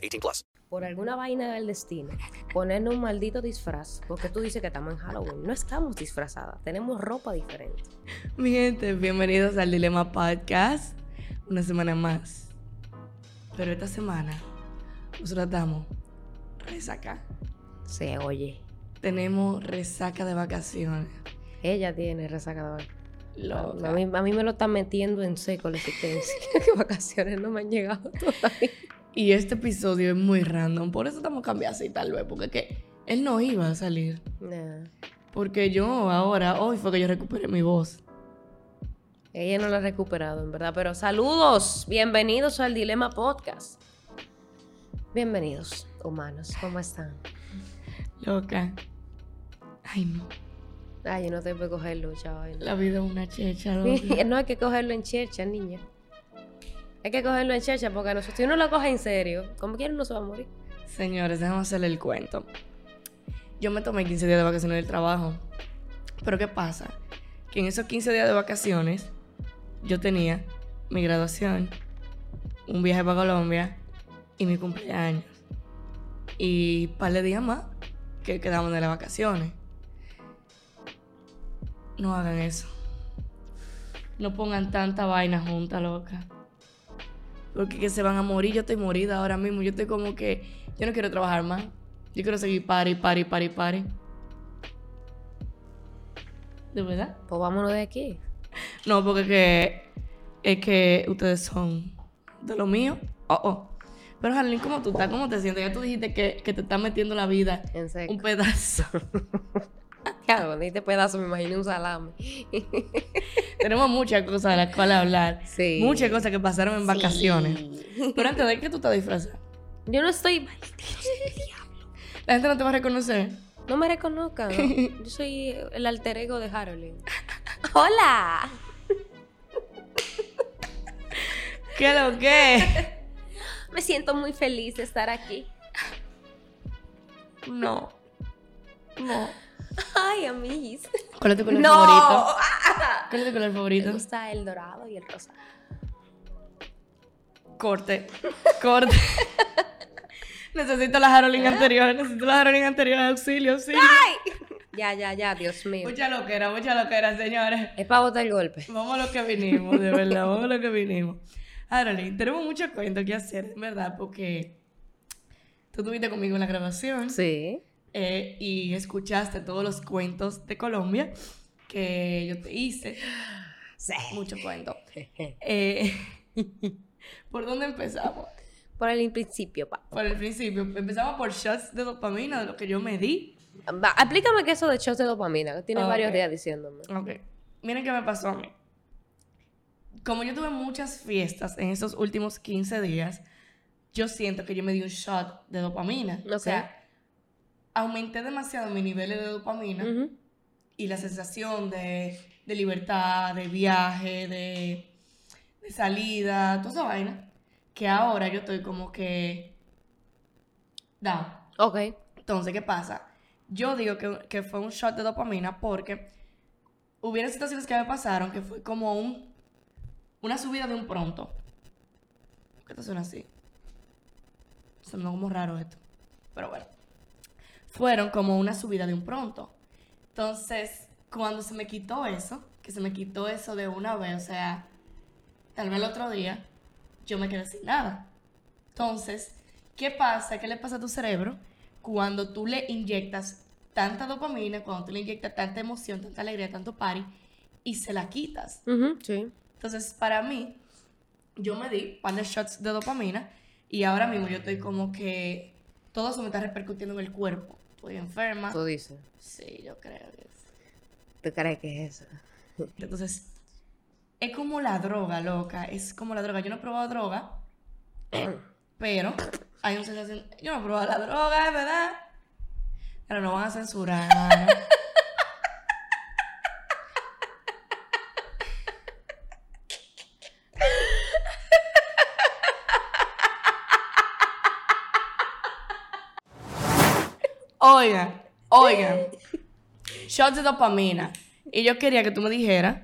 18 plus. por alguna vaina del destino, ponernos un maldito disfraz, porque tú dices que estamos en Halloween. No estamos disfrazadas, tenemos ropa diferente. Mi gente, bienvenidos al Dilema Podcast. Una semana más. Pero esta semana nosotros estamos resaca. Se oye. Tenemos resaca de vacaciones. Ella tiene resaca de Loca. A mí, a mí me lo está metiendo en seco la existencia. que vacaciones no me han llegado todavía. Y este episodio es muy random. Por eso estamos cambiando así tal vez. Porque que él no iba a salir. Nah. Porque yo ahora, hoy fue que yo recuperé mi voz. Ella no la ha recuperado, en verdad. Pero saludos, bienvenidos al Dilema Podcast. Bienvenidos, humanos. ¿Cómo están? Loca. Ay, no. Ay, yo no te puedo cogerlo, chaval. La vida es una checha, loca. no hay que cogerlo en chercha, niña. Hay que cogerlo en chercha porque nosotros, si uno lo coge en serio, como quiera uno se va a morir. Señores, déjame hacerle el cuento. Yo me tomé 15 días de vacaciones del trabajo. Pero ¿qué pasa? Que en esos 15 días de vacaciones yo tenía mi graduación, un viaje para Colombia y mi cumpleaños. Y un par de días más que quedamos de las vacaciones. No hagan eso. No pongan tanta vaina junta, loca. Porque que se van a morir. Yo estoy morida ahora mismo. Yo estoy como que. Yo no quiero trabajar más. Yo quiero seguir party, party, party, party. ¿De verdad? Pues vámonos de aquí. No, porque que, es que ustedes son de lo mío. Oh, oh. Pero, Harlene, ¿cómo tú estás? ¿Cómo te sientes? Ya tú dijiste que, que te estás metiendo la vida En seco. un pedazo. Cuando este pedazo me imagino un salame. Tenemos muchas cosas de las cuales hablar. Sí. Muchas cosas que pasaron en vacaciones. Pero antes de que tú te disfrazas, Yo no estoy. la gente no te va a reconocer. No me reconozcan. Yo soy el alter ego de Harold. ¡Hola! ¿Qué lo que? Me siento muy feliz de estar aquí. No. No. Ay, amiguis. ¿Cuál es tu color ¡No! favorito? ¿Cuál es tu color Me favorito? gusta el dorado y el rosa. Corte. Corte. necesito la Harolín anterior. Necesito la Harolín anterior. Auxilio, auxilio. Ya, ya, ya, Dios mío. Mucha loquera, mucha loquera, señores. Es para botar el golpe. Vamos a lo que vinimos, de verdad. Vamos a lo que vinimos. Harolín, tenemos muchos cuentos que hacer, en verdad, porque tú estuviste conmigo en la grabación. Sí. Eh, y escuchaste todos los cuentos de Colombia que yo te hice. Sí. Muchos cuentos. Eh, ¿Por dónde empezamos? Por el principio, pa. Por el principio. Empezamos por shots de dopamina, de lo que yo me di. Va, Explícame qué es eso de shots de dopamina, que tienes Ok. varios días diciéndome. Ok. Miren qué me pasó a mí. Como yo tuve muchas fiestas en esos últimos 15 días, yo siento que yo me di un shot de dopamina. O Ok. sea, aumenté demasiado mis niveles de dopamina. Y la sensación de, de libertad, de viaje, de, de salida, toda esa vaina, que ahora yo estoy como que down. Ok. Entonces, ¿qué pasa? Yo digo que, que fue un shot de dopamina porque hubieron situaciones que me pasaron que fue como un, una subida de un pronto. ¿Qué te suena así? Sonó como raro esto. Pero bueno. Fueron como una subida de un pronto. Entonces, cuando se me quitó eso, que se me quitó eso de una vez, o sea, tal vez el otro día, yo me quedé sin nada. Entonces, ¿qué pasa? ¿Qué le pasa a tu cerebro cuando tú le inyectas tanta dopamina, cuando tú le inyectas tanta emoción, tanta alegría, tanto party, y se la quitas? Sí. Entonces, para mí, yo me di un par de shots de dopamina y ahora mismo yo estoy como que todo eso me está repercutiendo en el cuerpo. Estoy enferma. Tú dices. Sí, yo creo que sí. ¿Tú crees que es eso? Entonces, es como la droga, loca. Es como la droga. Yo no he probado droga, Pero hay una sensación. Yo no he probado la droga, verdad. Pero no van a censurar. Oigan, oigan. Shots de dopamina. Y yo quería que tú me dijeras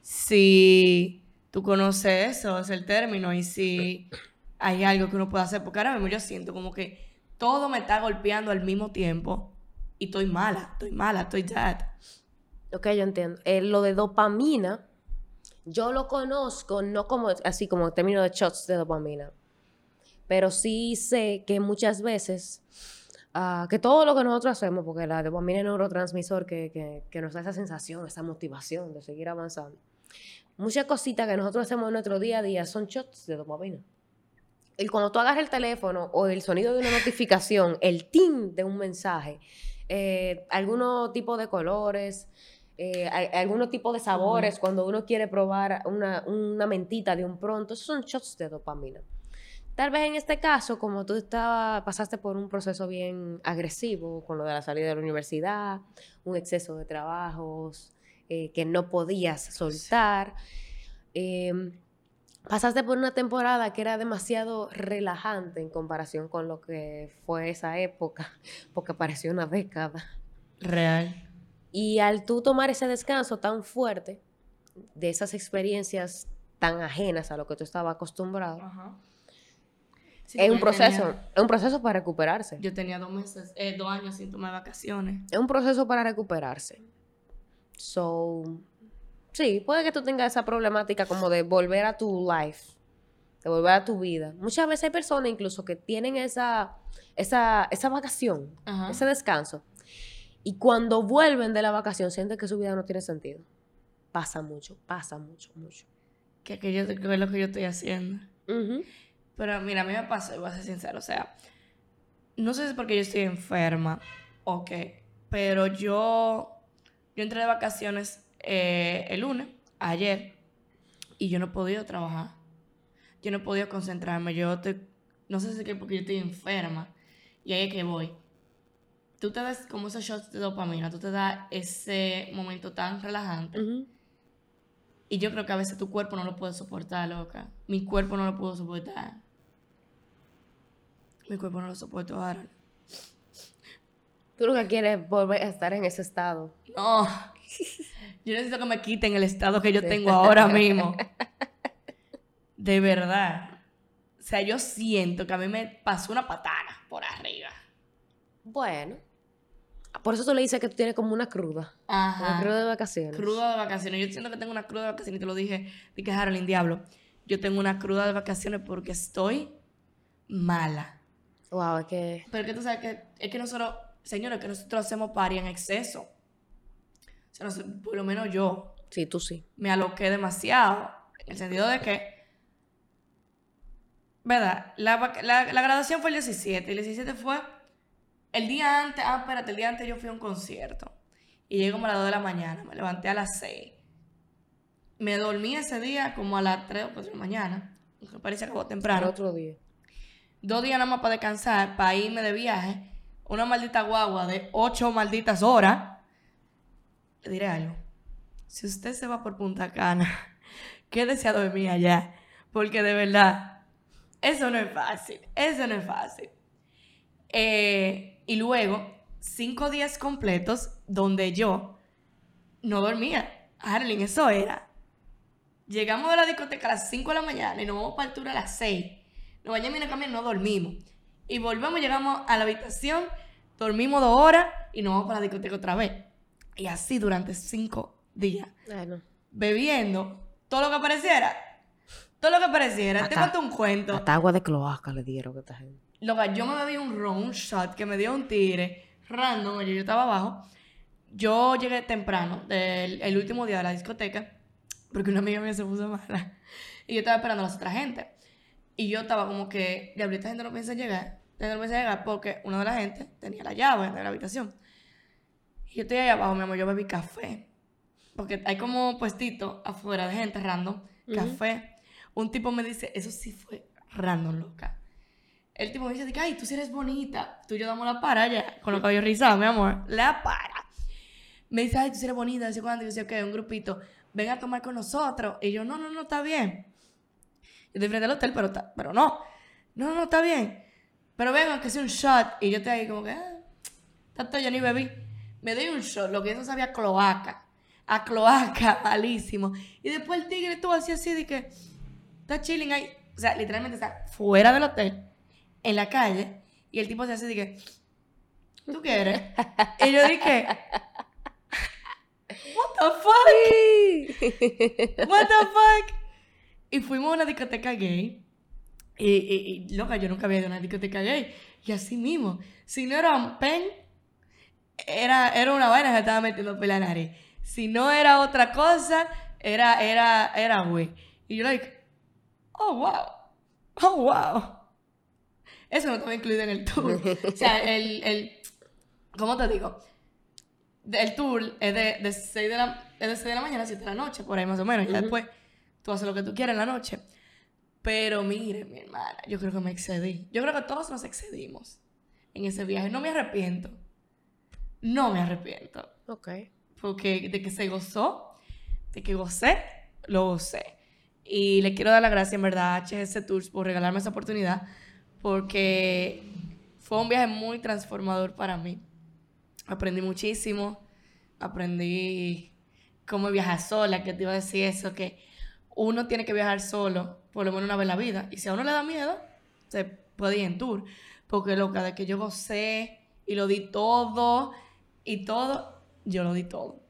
si tú conoces eso, es el término, y si hay algo que uno puede hacer. Porque ahora mismo yo siento como que todo me está golpeando al mismo tiempo y estoy mala, estoy mala, estoy dead. Ok, yo entiendo. Eh, lo de dopamina, yo lo conozco no como así como en términos de shots de dopamina, pero sí sé que muchas veces, ah, que todo lo que nosotros hacemos, porque la dopamina es un neurotransmisor que, que, que nos da esa sensación, esa motivación de seguir avanzando. Muchas cositas que nosotros hacemos en nuestro día a día son shots de dopamina. Y cuando tú agarras el teléfono o el sonido de una notificación, el ting de un mensaje, eh, algunos tipos de colores, eh, hay- algunos tipos de sabores, cuando uno quiere probar una, una mentita de un pronto, son shots de dopamina. Tal vez en este caso, como tú estaba, pasaste por un proceso bien agresivo con lo de la salida de la universidad, un exceso de trabajos eh, que no podías soltar, eh, pasaste por una temporada que era demasiado relajante en comparación con lo que fue esa época, porque pareció una década. Real. Y al tú tomar ese descanso tan fuerte de esas experiencias tan ajenas a lo que tú estabas acostumbrado, Ajá. Sí, es un proceso, tenía- es un proceso para recuperarse. yo tenía dos meses, eh, dos años sin tomar vacaciones. Es un proceso para recuperarse. So, sí, puede que tú tengas esa problemática como de volver a tu life, de volver a tu vida. Muchas veces hay personas incluso que tienen esa, esa, esa vacación, Ajá. ese descanso, y cuando vuelven de la vacación sienten que su vida no tiene sentido. Pasa mucho, pasa mucho, mucho. Que, que yo, que es lo que yo estoy haciendo. Pero mira, a mí me pasó, voy a ser sincero, o sea, no sé si es porque yo estoy enferma o qué, pero yo, yo entré de vacaciones eh, el lunes, ayer, y yo no he podido trabajar. Yo no he podido concentrarme, yo estoy, no sé si es que porque yo estoy enferma, y ahí es que voy. Tú te das como esos shots de dopamina, tú te das ese momento tan relajante. Ujú. Y yo creo que a veces tu cuerpo no lo puede soportar, loca. Mi cuerpo no lo pudo soportar. Mi cuerpo no lo soportó ahora. Tú lo que quieres es volver a estar en ese estado. No. Yo necesito que me quiten el estado que yo tengo ahora mismo. De verdad. O sea, yo siento que a mí me pasó una patada por arriba. Bueno, por eso tú le dices que tú tienes como una cruda. Una Ajá. cruda de vacaciones. Cruda de vacaciones. Yo siento que tengo una cruda de vacaciones y te lo dije. Dije, Harolyn, diablo. Yo tengo una cruda de vacaciones porque estoy mala. Wow, es que Pero que tú sabes que es que nosotros, señores, que nosotros hacemos party en exceso. O sea, nos- por lo menos yo sí, tú sí. me aloqué demasiado. En el sentido de que, ¿verdad? La, la, la graduación fue el 17. Y el 17 fue el día antes. Ah, espérate, el día antes yo fui a un concierto. Y llegué como a las 2 de la mañana. Me levanté a las 6. Me dormí ese día como a las 3 o 4 de la mañana. Me parece que acabó temprano otro día. dos días nada más para descansar, para irme de viaje, una maldita guagua de ocho malditas horas. Le diré algo. Si usted se va por Punta Cana, quédese a dormir allá. Porque de verdad, eso no es fácil. Eso no es fácil. Eh, y luego, cinco días completos donde yo no dormía. Harling, eso era. Llegamos de la discoteca a las 5 de la mañana y nos vamos para el tour a las 6. Nos bañamos y nos cambiamos y no dormimos. Y volvemos, llegamos a la habitación, dormimos dos horas y nos vamos para la discoteca otra vez. Y así durante cinco días. Ay, no. Bebiendo todo lo que apareciera. Todo lo que apareciera. Te Hasta- cuento un cuento. Hasta agua de cloaca le dieron a esta gente. Loca, yo me bebí un ron, un shot que me dio un tigre random. Yo, yo estaba abajo. Yo llegué temprano, del el último día de la discoteca, porque una amiga mía se puso mala. Y yo estaba esperando a las otras gente. Y yo estaba como que, diablo, esta gente no piensa llegar. Esta gente no piensa llegar porque una de la gente tenía la llave de la habitación. Y yo estoy ahí abajo, mi amor, yo bebí café. Porque hay como puestito afuera de gente random, café. Un tipo me dice, eso sí fue random, loca. El tipo me dice, ay, tú sí eres bonita. Tú y yo damos la para ya, con los cabellos rizados, mi amor. La para. Me dice, ay, tú sí eres bonita, cuándo. Y yo dice, ok, un grupito, ven a tomar con nosotros. Y yo, no, no, no, está bien. Yo estoy frente al hotel, pero, está- pero no. No, no, no, está bien. Pero venga, que sea un shot. Y yo estoy ahí como que, ah, tanto yo ni bebí. Me doy un shot, lo que yo no sabía cloaca. A cloaca, malísimo. Y después el tigre estuvo así, así, de que está chilling ahí. O sea, literalmente está fuera del hotel, en la calle. Y el tipo se hace, de que, ¿tú qué eres? y yo dije, ¿What the fuck? What the fuck? Y fuimos a una discoteca gay. Y, y, y, loca, yo nunca había ido a una discoteca gay. Y así mismo. Si no era un pen, era, era una vaina que estaba metiendo por la nariz. Si no era otra cosa, era, era, era güey. Y yo, like, oh, wow. Oh, wow. Eso no estaba incluido en el tour. o sea, el, el, ¿cómo te digo? El tour es de, de 6 de la, es de 6 de la mañana a 7 de la noche, por ahí más o menos. Y después tú haces lo que tú quieras en la noche. Pero mire, mi hermana, yo creo que me excedí. Yo creo que todos nos excedimos en ese viaje. No me arrepiento. No me arrepiento. Ok. Porque de que se gozó, de que gocé, lo gocé. Y le quiero dar las gracias, en verdad, a HGC Tours por regalarme esa oportunidad. Porque fue un viaje muy transformador para mí. Aprendí muchísimo. Aprendí cómo viajar sola, que te iba a decir eso, que uno tiene que viajar solo, por lo menos una vez en la vida. Y si a uno le da miedo, se puede ir en tour. Porque loca, de que yo gocé y lo di todo y todo, yo lo di todo.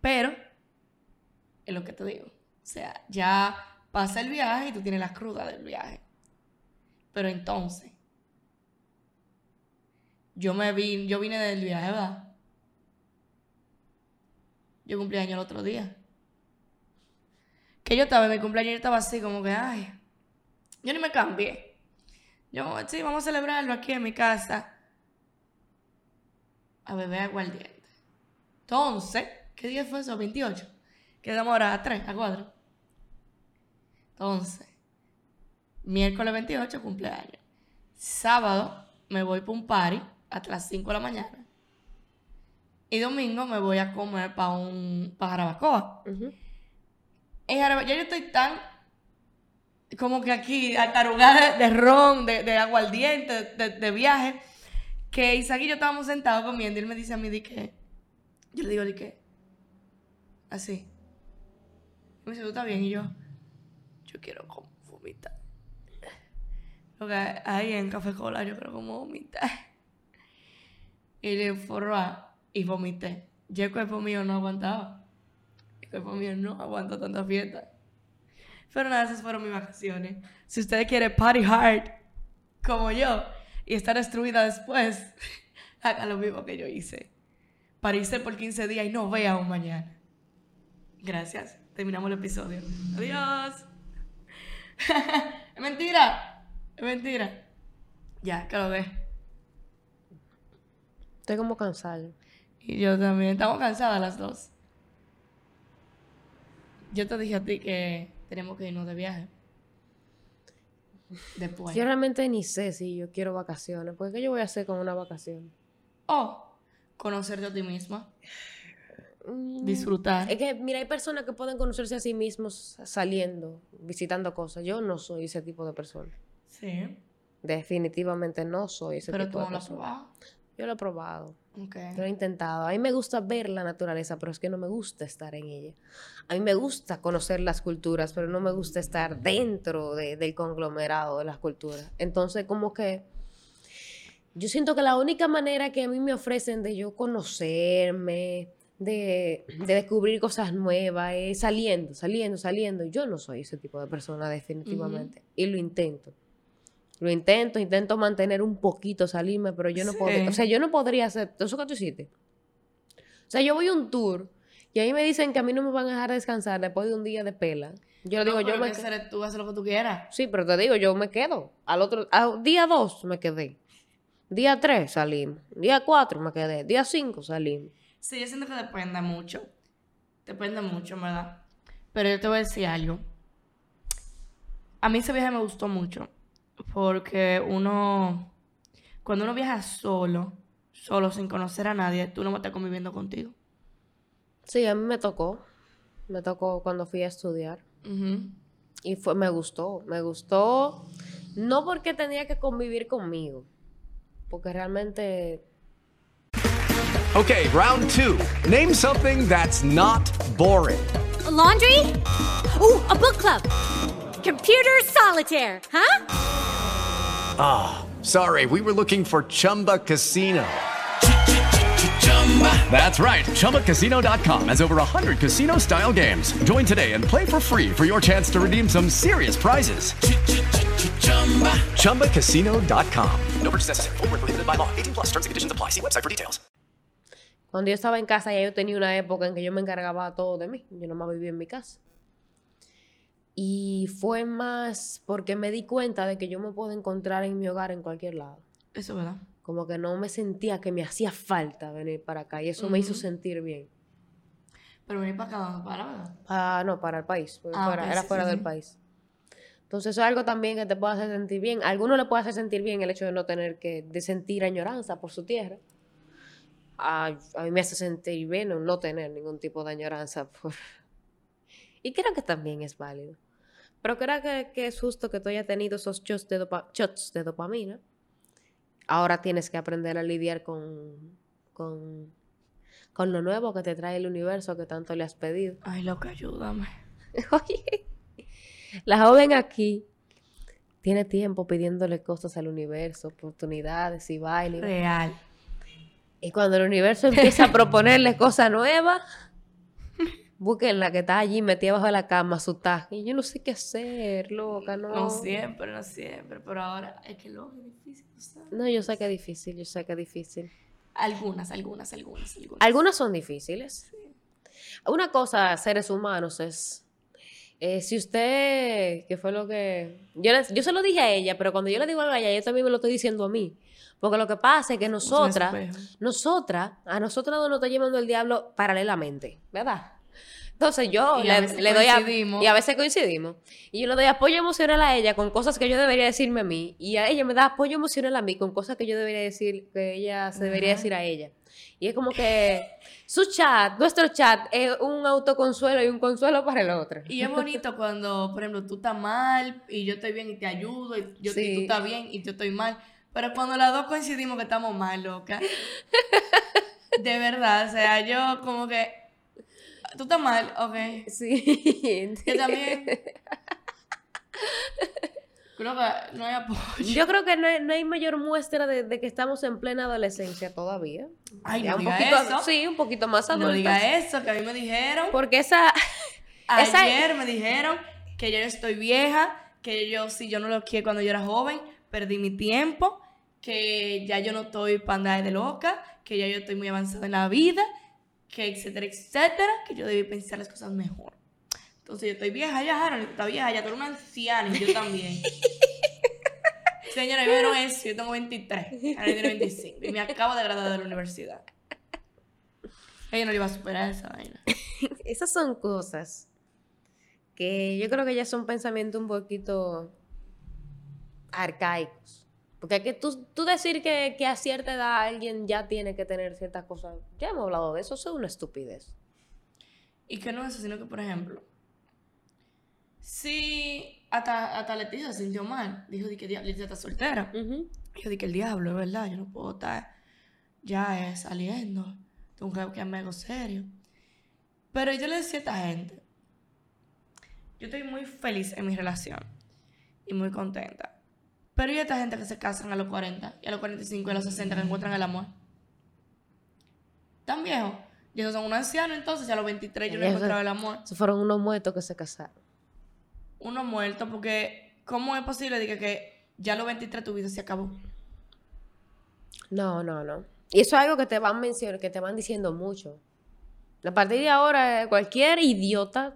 Pero, es lo que te digo. O sea, ya pasa el viaje y tú tienes la cruda del viaje. Pero entonces, yo me vine, yo vine del viaje, ¿verdad? Yo cumplí año el otro día. Que yo estaba en mi cumpleaños, yo estaba así como que, ay, yo ni me cambié. Yo, sí, vamos a celebrarlo aquí en mi casa. A beber aguardiente. Entonces, ¿qué día fue eso? 28. Quedamos ahora a 3, a 4. Entonces, miércoles 28, cumpleaños. Sábado, me voy para un party hasta las 5 de la mañana. Y domingo me voy a comer para un para Jarabacoa. En Jarabacoa, ya yo estoy tan como que aquí, atarugada de, de ron, de, de aguardiente, de, de viaje, que Isaac y yo estábamos sentados comiendo y él me dice a mí, di que, yo le digo, di que, así. Y me dice, ¿tú estás bien? Y yo, yo quiero como vomitar. Porque ahí en Café Cola yo quiero como vomitar. Y le forró y vomité. Ya el cuerpo mío no aguantaba. El cuerpo mío no aguanta tanta fiesta. Pero nada, esas fueron mis vacaciones. Si usted quiere party hard, como yo, y estar destruida después, haga lo mismo que yo hice. Parirse por 15 días y no vea un mañana. Gracias. Terminamos el episodio. Adiós. mentira. Es mentira. Ya, que lo ve. Estoy como cansada. Y yo también. Estamos cansadas las dos. Yo te dije a ti que tenemos que irnos de viaje. Después. Yo realmente ni sé si yo quiero vacaciones. Porque ¿qué yo voy a hacer con una vacación? O conocerte a ti misma. Mm, Disfrutar. Es que, mira, hay personas que pueden conocerse a sí mismos saliendo, visitando cosas. Yo no soy ese tipo de persona. Sí. Definitivamente no soy ese Pero tipo tú de no lo has probado. Yo lo he probado. Ok. Yo lo he intentado. A mí me gusta ver la naturaleza, pero es que no me gusta estar en ella. A mí me gusta conocer las culturas, pero no me gusta estar dentro de- del conglomerado de las culturas. Entonces, como que yo siento que la única manera que a mí me ofrecen de yo conocerme, de, de descubrir cosas nuevas, es saliendo, saliendo, saliendo. Yo no soy ese tipo de persona definitivamente. Y lo intento. Lo intento, intento mantener un poquito, salirme, pero yo no Sí. puedo. O sea, yo no podría hacer eso que tú hiciste. O sea, yo voy a un tour y ahí me dicen que a mí no me van a dejar descansar después de un día de pela. Yo le digo, No, yo me que quedo. tú haces lo que tú quieras. Sí, pero te digo, yo me quedo. Al otro, al día dos me quedé. Día tres salimos. Día cuatro me quedé. Día cinco salimos. Sí, yo siento que depende mucho. Depende mucho, verdad. Pero yo te voy a decir algo. A mí ese viaje me gustó mucho. Porque uno, cuando uno viaja solo, solo sin conocer a nadie, tú no vas a estar conviviendo contigo. Sí, a mí me tocó. Me tocó cuando fui a estudiar. Y fue, me gustó. Me gustó. No porque tenía que convivir conmigo. Porque realmente. Okay, round two. Name something that's not boring. A laundry? Ooh, a book club. Computer solitaire, huh? Ah, sorry, we were looking for Chumba Casino. That's right. ChumbaCasino.com has over 100 casino style games. Join today and play for free for your chance to redeem some serious prizes. ChumbaCasino.com. No purchase necessary. Were prohibited by law. 18 plus terms and conditions apply. See website for details. Cuando yo estaba en casa, ya yo tenía una época en que yo me encargaba todo de mí. Yo nomás vivía en mi casa. Y fue más porque me di cuenta de que yo me puedo encontrar en mi hogar en cualquier lado. Eso, ¿verdad? Como que no me sentía que me hacía falta venir para acá. Y eso me hizo sentir bien. Pero venir para acá, ¿dónde para, verdad? Ah, no, para el país. Ah, fuera- ok, era sí, fuera sí, del sí. país. Entonces, eso es algo también que te puede hacer sentir bien. A algunos le puede hacer sentir bien el hecho de no tener que, de sentir añoranza por su tierra. A, a mí me hace sentir bien no tener ningún tipo de añoranza por... Y creo que también es válido. Pero creo que, que es justo que tú hayas tenido esos shots de, dopa- shots de dopamina. Ahora tienes que aprender a lidiar con, con, con lo nuevo que te trae el universo que tanto le has pedido. Ay, loca, ayúdame. Oye, la joven aquí tiene tiempo pidiéndole cosas al universo, oportunidades y baile. Real. Y cuando el universo empieza a proponerle cosas nuevas, busquen la que está allí metida bajo la cama, asustada. Y yo no sé qué hacer, loca, no. No siempre, no siempre. Pero ahora es que lo es difícil, sabes. No, yo sé que es difícil, yo sé que es difícil. Algunas, algunas, algunas, algunas. Algunas son difíciles. Una cosa, seres humanos, es. eh, si usted, que fue lo que. Yo, yo se lo dije a ella, pero cuando yo le digo algo a ella, yo también me lo estoy diciendo a mí. Porque lo que pasa es que nosotras, nosotras, a nosotras nos está llevando el diablo paralelamente, ¿verdad? Entonces yo Y le, doy a- y a veces coincidimos. Y yo le doy apoyo emocional a ella con cosas que yo debería decirme a mí. Y a ella me da apoyo emocional a mí con cosas que yo debería decir, que ella se debería decir a ella. Y es como que su chat, nuestro chat, es un autoconsuelo y un consuelo para el otro. Y es bonito cuando, por ejemplo, tú estás mal y yo estoy bien y te ayudo, y, yo, y Sí. tú estás bien y yo estoy mal. Pero cuando las dos coincidimos que estamos mal, loca. De verdad, o sea, yo como que. Tú estás mal, ok. Sí. Yo también. Creo que no hay apoyo. Yo creo que no hay, no hay mayor muestra de, de que estamos en plena adolescencia todavía. Ay, Ya no un diga poquito, eso. Sí, un poquito más No adultas. diga eso, que a mí me dijeron. Porque esa, esa- Ayer me dijeron que yo estoy vieja, que yo, si yo no lo quiero cuando yo era joven, perdí mi tiempo, que ya yo no estoy para andar de loca, que ya yo estoy muy avanzada en la vida, que etcétera, etcétera, que yo debí pensar las cosas mejor. Entonces yo estoy vieja ya, Harold, está vieja ya, tú eres una anciana y yo también. Señora, yo no es, yo tengo 23, ahora tiene 25 y me acabo de graduar de la universidad. Ella no le iba a superar esa vaina. esas son cosas que yo creo que ya son pensamientos un poquito arcaicos. Porque hay que tú, tú decir que, que a cierta edad alguien ya tiene que tener ciertas cosas, ya hemos hablado de eso, eso es una estupidez. Y que no eso, sino que, por ejemplo, si hasta, hasta Leticia se sintió mal, dijo di que Leticia está soltera. Dijo di que el diablo, es verdad, yo no puedo estar ya eh, saliendo. Tengo que quedarme algo serio. Pero yo le decía a esta gente, yo estoy muy feliz en mi relación y muy contenta. Pero ¿y esta gente que se casan a los 40 y a los 45 y a los 60 que encuentran el amor? ¿Tan viejos? Y esos son unos ancianos entonces, y a los 23 yo no encontrado el amor. Esos fueron unos muertos que se casaron. Uno muerto, porque ¿cómo es posible de que, que ya a los 23 tu vida se acabó? No, no, no. Y eso es algo que te van mencionando, que te van diciendo mucho. A partir de ahora, cualquier idiota,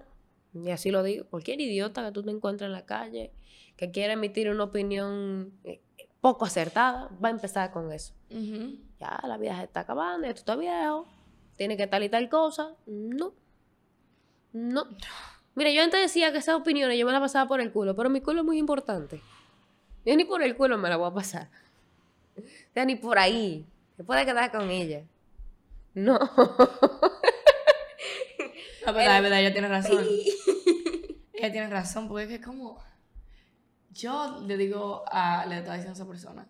y así lo digo, cualquier idiota que tú te encuentres en la calle, que quiera emitir una opinión eh, poco acertada, va a empezar con eso. Ya la vida se está acabando, ya tú estás viejo, tiene que tal y tal cosa. No. No. Mira, yo antes decía que esas opiniones yo me las pasaba por el culo, pero mi culo es muy importante. Yo ni por el culo me la voy a pasar. O sea, ni por ahí. Se puede quedar con ella. No. La verdad, es verdad, ella tiene razón. ella tiene razón, porque es que como... Yo le digo a... Le estaba diciendo a esa persona.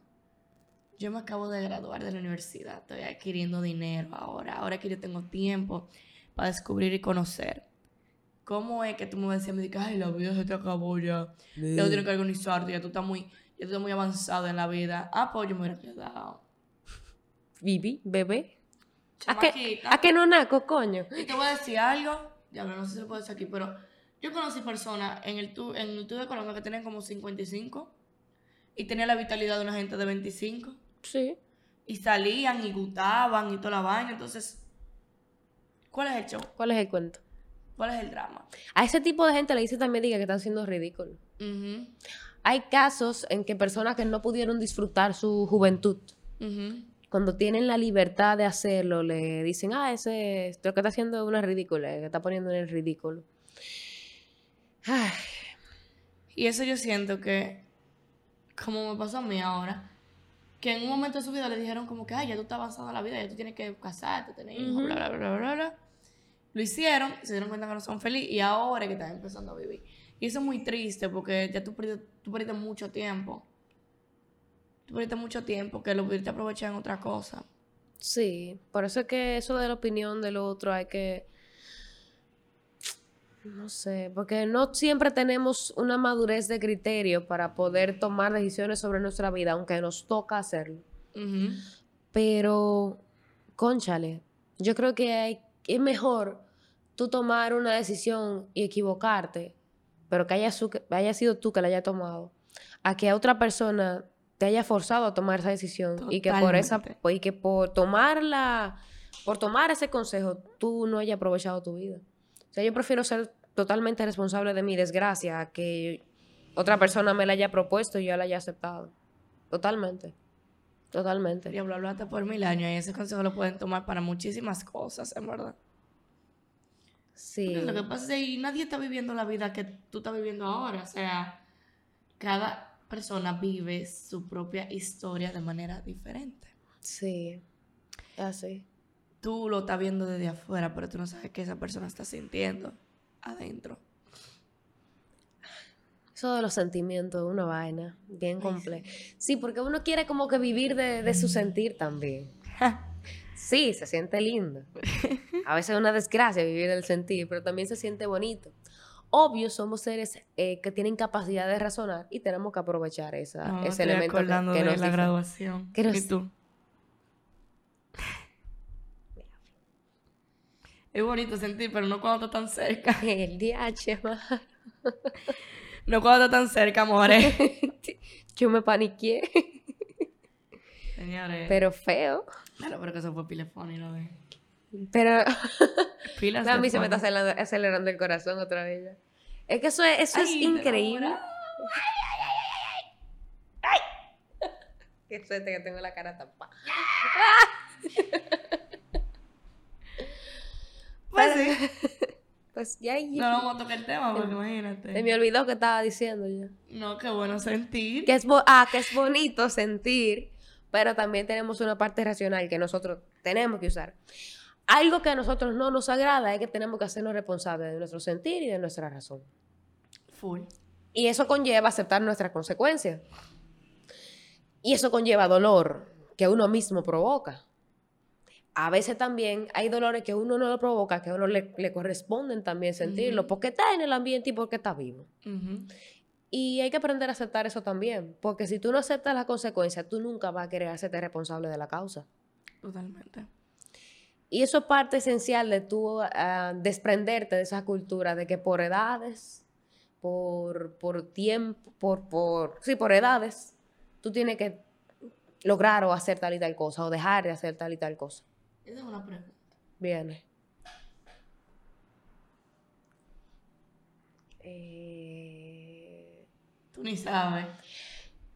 Yo me acabo de graduar de la universidad. Estoy adquiriendo dinero ahora. Ahora que yo tengo tiempo para descubrir y conocer. ¿Cómo es que tú me decías, me dices, ay, la vida se te acabó ya. Ya tú tienes que organizarte, ya tú estás muy, ya tú estás muy avanzado en la vida. Ah, pues yo me hubiera quedado. Vivi, bebé. ¿A Chamaquita. ¿A qué no naco, coño? Y te voy a decir algo, ya no sé si lo puedo decir aquí, pero yo conocí personas en el tour, en el tour de Colombia que tenían como 55 y tenían la vitalidad de una gente de 25 Sí. y salían y gustaban y toda la vaina. Entonces, ¿cuál es el show? ¿Cuál es el cuento? ¿Cuál es el drama? A ese tipo de gente le dice también diga que están siendo ridículos. Ujú, Hay casos en que personas que no pudieron disfrutar su juventud, cuando tienen la libertad de hacerlo, le dicen, ah, ese, lo que está haciendo es una ridícula, que está poniendo en el ridículo. Ay, Y eso yo siento que, como me pasó a mí ahora, que en un momento de su vida le dijeron como que, ay, ya tú estás avanzado en la vida, ya tú tienes que casarte, tener hijos, bla, bla, bla, bla, bla, bla. Lo hicieron, se dieron cuenta que no son felices y ahora es que están empezando a vivir. Y eso es muy triste porque ya tú perdiste, tú perdiste mucho tiempo. Tú perdiste mucho tiempo que lo pudiste aprovechar en otra cosa. Sí, por eso es que eso de la opinión del otro hay que... No sé, porque no siempre tenemos una madurez de criterio para poder tomar decisiones sobre nuestra vida, aunque nos toca hacerlo. Pero, conchale, yo creo que hay- es mejor tú tomar una decisión y equivocarte, pero que haya, su- que haya sido tú que la haya tomado, a que a otra persona te haya forzado a tomar esa decisión y que por esa y que por tomarla, por tomar ese consejo, tú no hayas aprovechado tu vida. O sea, yo prefiero ser totalmente responsable de mi desgracia a que otra persona me la haya propuesto y yo la haya aceptado. Totalmente. Totalmente. Diablo, hablaste por mil años y ese consejo lo pueden tomar para muchísimas cosas, en verdad. Sí. Lo que pasa es que nadie está viviendo la vida que tú estás viviendo ahora. O sea, cada persona vive su propia historia de manera diferente. Sí. Así. Tú lo estás viendo desde afuera, pero tú no sabes qué esa persona está sintiendo adentro. Eso de los sentimientos es una vaina bien compleja. Sí, porque uno quiere como que vivir de, de su sentir también. Sí, se siente lindo. A veces es una desgracia vivir el sentir, pero también se siente bonito. Obvio, somos seres eh, que tienen capacidad de razonar y tenemos que aprovechar esa, No, ese estoy elemento que, que de nos la dife- graduación. que nos- ¿Y tú? Es bonito sentir, pero no cuando estás tan cerca. El DH. No cuando estás tan cerca, amores. Yo me paniqué, Señores. pero feo. Claro, pero que eso fue pilefón y lo de. Pero Pilas a mí se me está acelerando, acelerando el corazón otra vez ya. Es que eso es, eso es Ay, te increíble. enamora. Qué suerte que tengo la cara tapada. Pues sí. Pues ya No, no vamos a tocar el tema, porque imagínate. se me olvidó que estaba diciendo ya. No, qué bueno sentir. Que es, bo- ah, que es bonito sentir, pero también tenemos una parte racional que nosotros tenemos que usar. Algo que a nosotros no nos agrada es que tenemos que hacernos responsables de nuestro sentir y de nuestra razón. Full. Y eso conlleva aceptar nuestras consecuencias. Y eso conlleva dolor que uno mismo provoca. A veces también hay dolores que uno no lo provoca, que a uno le, le corresponden también sentirlo, porque está en el ambiente y porque está vivo. Y hay que aprender a aceptar eso también, porque si tú no aceptas las consecuencias, tú nunca vas a querer hacerte responsable de la causa. Totalmente. Y eso es parte esencial de tú ah, desprenderte de esa cultura de que por edades, por, por tiempo, por, por, sí, por edades, tú tienes que lograr o hacer tal y tal cosa, o dejar de hacer tal y tal cosa. Esa es una pregunta. Viene. Eh, Tú ni sabes.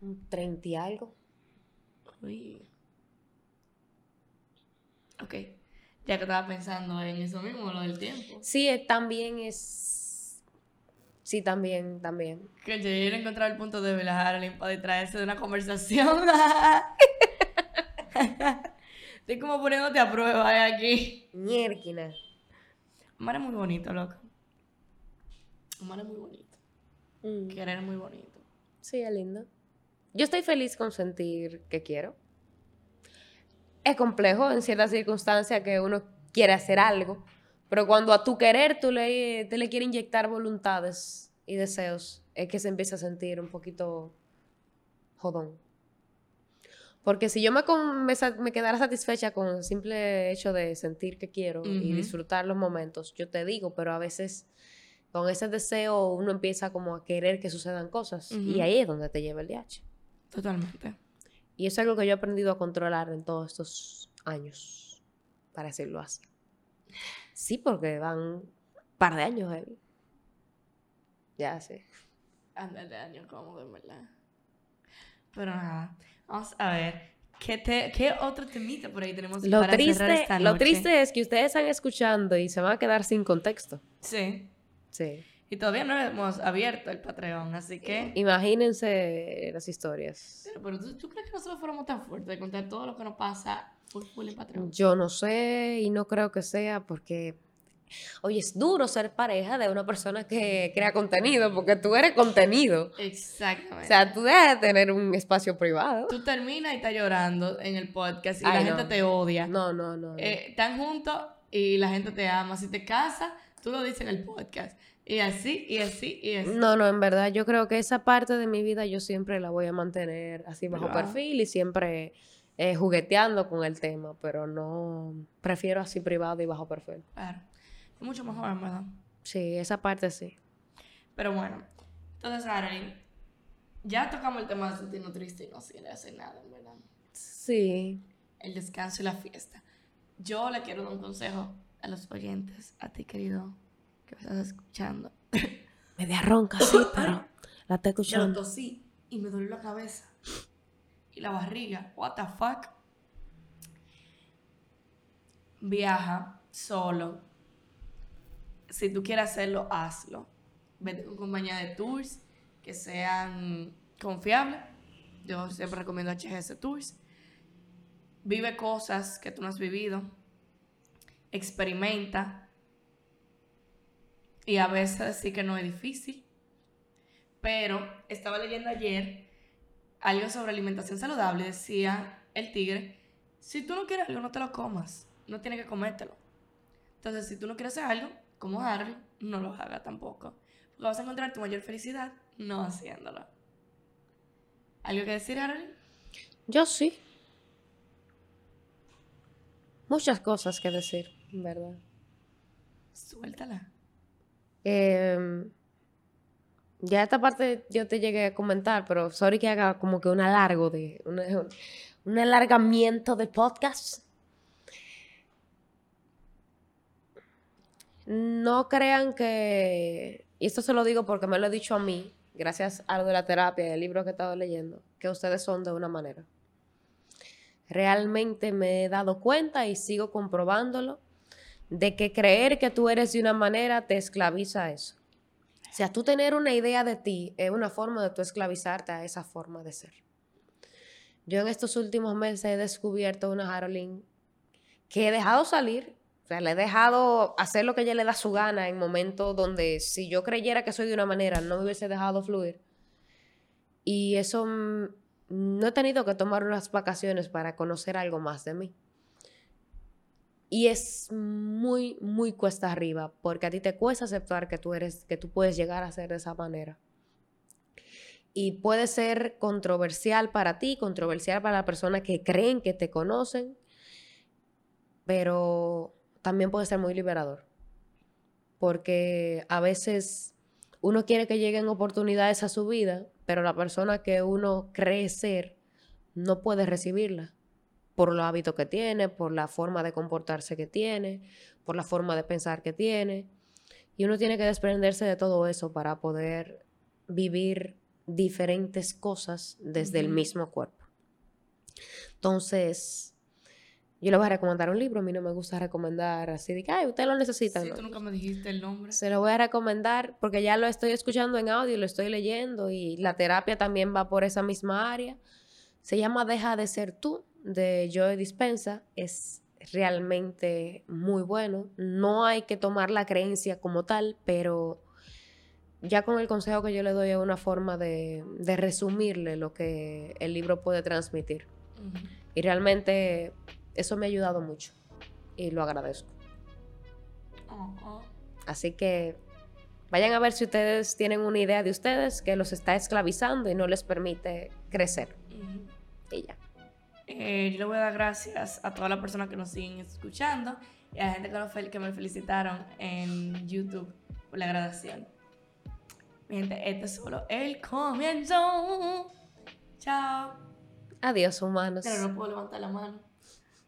un 30 y algo. Uy. Ok. Ya que estaba pensando en eso mismo, lo del tiempo. Sí, eh, también es... Sí, también, también. Que yo quiero encontrar el punto débil a Harlem para distraerse de una conversación. Estoy como poniéndote a prueba eh, aquí. Ñérquina. Omar es muy bonito, loco. Omar es muy bonito. Mm. Querer es muy bonito. Sí, es lindo. Yo estoy feliz con sentir que quiero. Es complejo en ciertas circunstancias que uno quiere hacer algo, pero cuando a tu querer tú le, te le quieres inyectar voluntades y deseos, es que se empieza a sentir un poquito jodón. Porque si yo me, con- me, sa- me quedara satisfecha con el simple hecho de sentir que quiero y disfrutar los momentos, yo te digo, pero a veces con ese deseo uno empieza como a querer que sucedan cosas y ahí es donde te lleva el DH. Totalmente. Y eso es algo que yo he aprendido a controlar en todos estos años, para decirlo así. Sí, porque van un par de años, heavy. Ya sé. Anda de año cómodo, en verdad. Pero nada, vamos a ver. ¿Qué, te, qué otro temita por ahí tenemos Lo para cerrar triste, esta lo triste es que ustedes están escuchando y se van a quedar sin contexto. Sí. Sí. Y todavía no hemos abierto el Patreon, así que... Imagínense las historias. Pero, pero ¿tú, tú crees que nosotros fuéramos tan fuertes de contar todo lo que nos pasa full, full en Patreon? Yo no sé y no creo que sea porque, oye, es duro ser pareja de una persona que crea contenido porque tú eres contenido. Exactamente. O sea, tú debes tener un espacio privado. tú terminas y estás llorando en el podcast y Ay, la no. gente te odia. No, no, no. no. Eh, están juntos y la gente te ama. Si te casas, tú lo dices en el podcast. Y así, y así, y así. No, no, en verdad, yo creo que esa parte de mi vida yo siempre la voy a mantener así bajo perfil y siempre eh, jugueteando con el tema, pero no, prefiero así privado y bajo perfil. Claro. Es mucho mejor, en verdad. Sí, esa parte sí. Pero bueno. Entonces, Arlene, ya tocamos el tema de sentirnos triste y no quiere hacer nada, en verdad. Sí. El descanso y la fiesta. Yo le quiero dar un consejo a los oyentes, a ti, querido, que me estás escuchando. Media ronca, sí, pero la estoy Yo lo escuchando. tosí y me dolió la cabeza. Y la barriga. What the fuck? Viaja solo. Si tú quieres hacerlo, hazlo. Vete con compañía de tours que sean confiables. Yo siempre recomiendo HGS Tours. Vive cosas que tú no has vivido. Experimenta. Y a veces sí que no es difícil. Pero estaba leyendo ayer algo sobre alimentación saludable. Decía el tigre, si tú no quieres algo, no te lo comas. No tienes que comértelo. Entonces, si tú no quieres hacer algo, como Harry, no lo hagas tampoco. Porque vas a encontrar tu mayor felicidad no haciéndolo. ¿Algo que decir, Harry? Yo sí. Muchas cosas que decir, en verdad. Suéltala. Em, ya esta parte yo te llegué a comentar, pero sorry que haga como que un alargo de un alargamiento del podcast. No crean que, y esto se lo digo porque me lo he dicho a mí, gracias a lo de la terapia y el libro que he estado leyendo, que ustedes son de una manera. Realmente me he dado cuenta y sigo comprobándolo de que creer que tú eres de una manera te esclaviza a eso. O sea, tú tener una idea de ti es una forma de tú esclavizarte a esa forma de ser. Yo en estos últimos meses he descubierto una Haroline que he dejado salir. O sea, le he dejado hacer lo que ella le da su gana en momentos donde si yo creyera que soy de una manera no me hubiese dejado fluir. Y eso mm, no he tenido que tomar unas vacaciones para conocer algo más de mí. Y es muy, muy cuesta arriba, porque a ti te cuesta aceptar que tú eres, que tú puedes llegar a ser de esa manera. Y puede ser controversial para ti, controversial para las personas que creen que te conocen, pero también puede ser muy liberador. Porque a veces uno quiere que lleguen oportunidades a su vida, pero la persona que uno cree ser no puede recibirla por los hábitos que tiene, por la forma de comportarse que tiene, por la forma de pensar que tiene. Y uno tiene que desprenderse de todo eso para poder vivir diferentes cosas desde el mismo cuerpo. Entonces, Yo le voy a recomendar un libro, a mí no me gusta recomendar así de que, ay, usted lo necesita. Sí, no. tú nunca me dijiste el nombre. Se lo voy a recomendar porque ya lo estoy escuchando en audio, lo estoy leyendo y la terapia también va por esa misma área. Se llama Deja de ser tú de Joe Dispensa. Es realmente muy bueno. No hay que tomar la creencia como tal, pero ya con el consejo que yo le doy es una forma de, de resumirle lo que el libro puede transmitir. Y realmente eso me ha ayudado mucho y lo agradezco. Así que vayan a ver si ustedes tienen una idea de ustedes que los está esclavizando y no les permite crecer. Y ya. Eh, yo le voy a dar gracias a todas las personas que nos siguen escuchando y a la gente que, nos fel- que me felicitaron en YouTube por la graduación. Mi gente, este es solo el comienzo. Chao. Adiós, humanos. Pero no puedo levantar la mano.